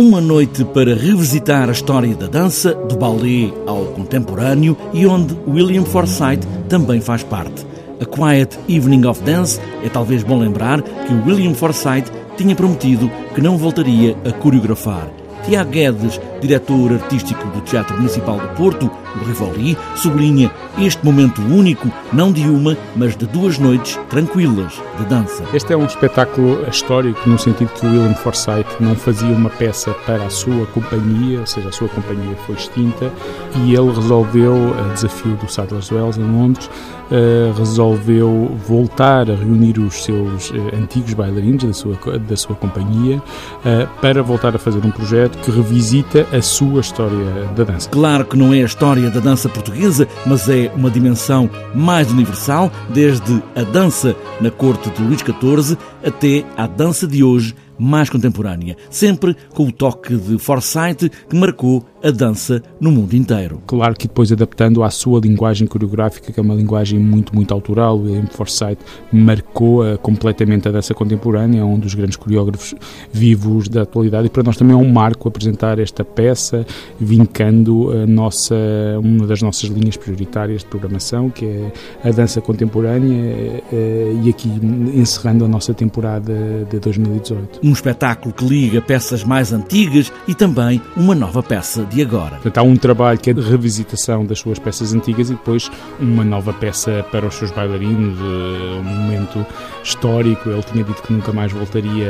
Uma noite para revisitar a história da dança, do ballet ao contemporâneo e onde William Forsythe também faz parte. A Quiet Evening of Dance é talvez bom lembrar que William Forsythe tinha prometido que não voltaria a coreografar. Tiago Guedes, diretor artístico do Teatro Municipal do Porto, o Rivoli, sublinha este momento único, não de uma, mas de duas noites tranquilas de dança. Este é um espetáculo histórico no sentido que William Forsythe não fazia uma peça para a sua companhia, ou seja, a sua companhia foi extinta e ele resolveu, a desafio do Sadler's Wells em Londres, Uh, resolveu voltar a reunir os seus uh, antigos bailarinos da sua, da sua companhia uh, para voltar a fazer um projeto que revisita a sua história da dança. Claro que não é a história da dança portuguesa, mas é uma dimensão mais universal, desde a dança na corte de Luís XIV até à dança de hoje mais contemporânea, sempre com o toque de Forsyth que marcou a dança no mundo inteiro. Claro que depois adaptando à sua linguagem coreográfica, que é uma linguagem muito, muito autoral, William Forsythe marcou uh, completamente a dança contemporânea, é um dos grandes coreógrafos vivos da atualidade e para nós também é um marco apresentar esta peça, vincando a nossa, uma das nossas linhas prioritárias de programação, que é a dança contemporânea uh, e aqui encerrando a nossa temporada de 2018. Um espetáculo que liga peças mais antigas e também uma nova peça de agora. Portanto, há um trabalho que é de revisitação das suas peças antigas e depois uma nova peça para os seus bailarinos, eh, um momento histórico. Ele tinha dito que nunca mais voltaria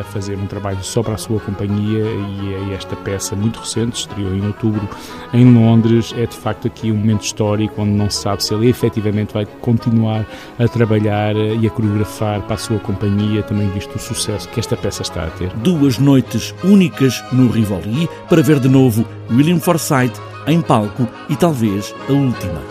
a, fazer um trabalho só para a sua companhia e esta peça muito recente, estreou em outubro em Londres, é de facto aqui um momento histórico onde não se sabe se ele efetivamente vai continuar a trabalhar e a coreografar para a sua companhia, também visto o sucesso que esta peça está a ter. Duas noites únicas no Rivoli para ver de novo William Forsythe em palco e talvez a última.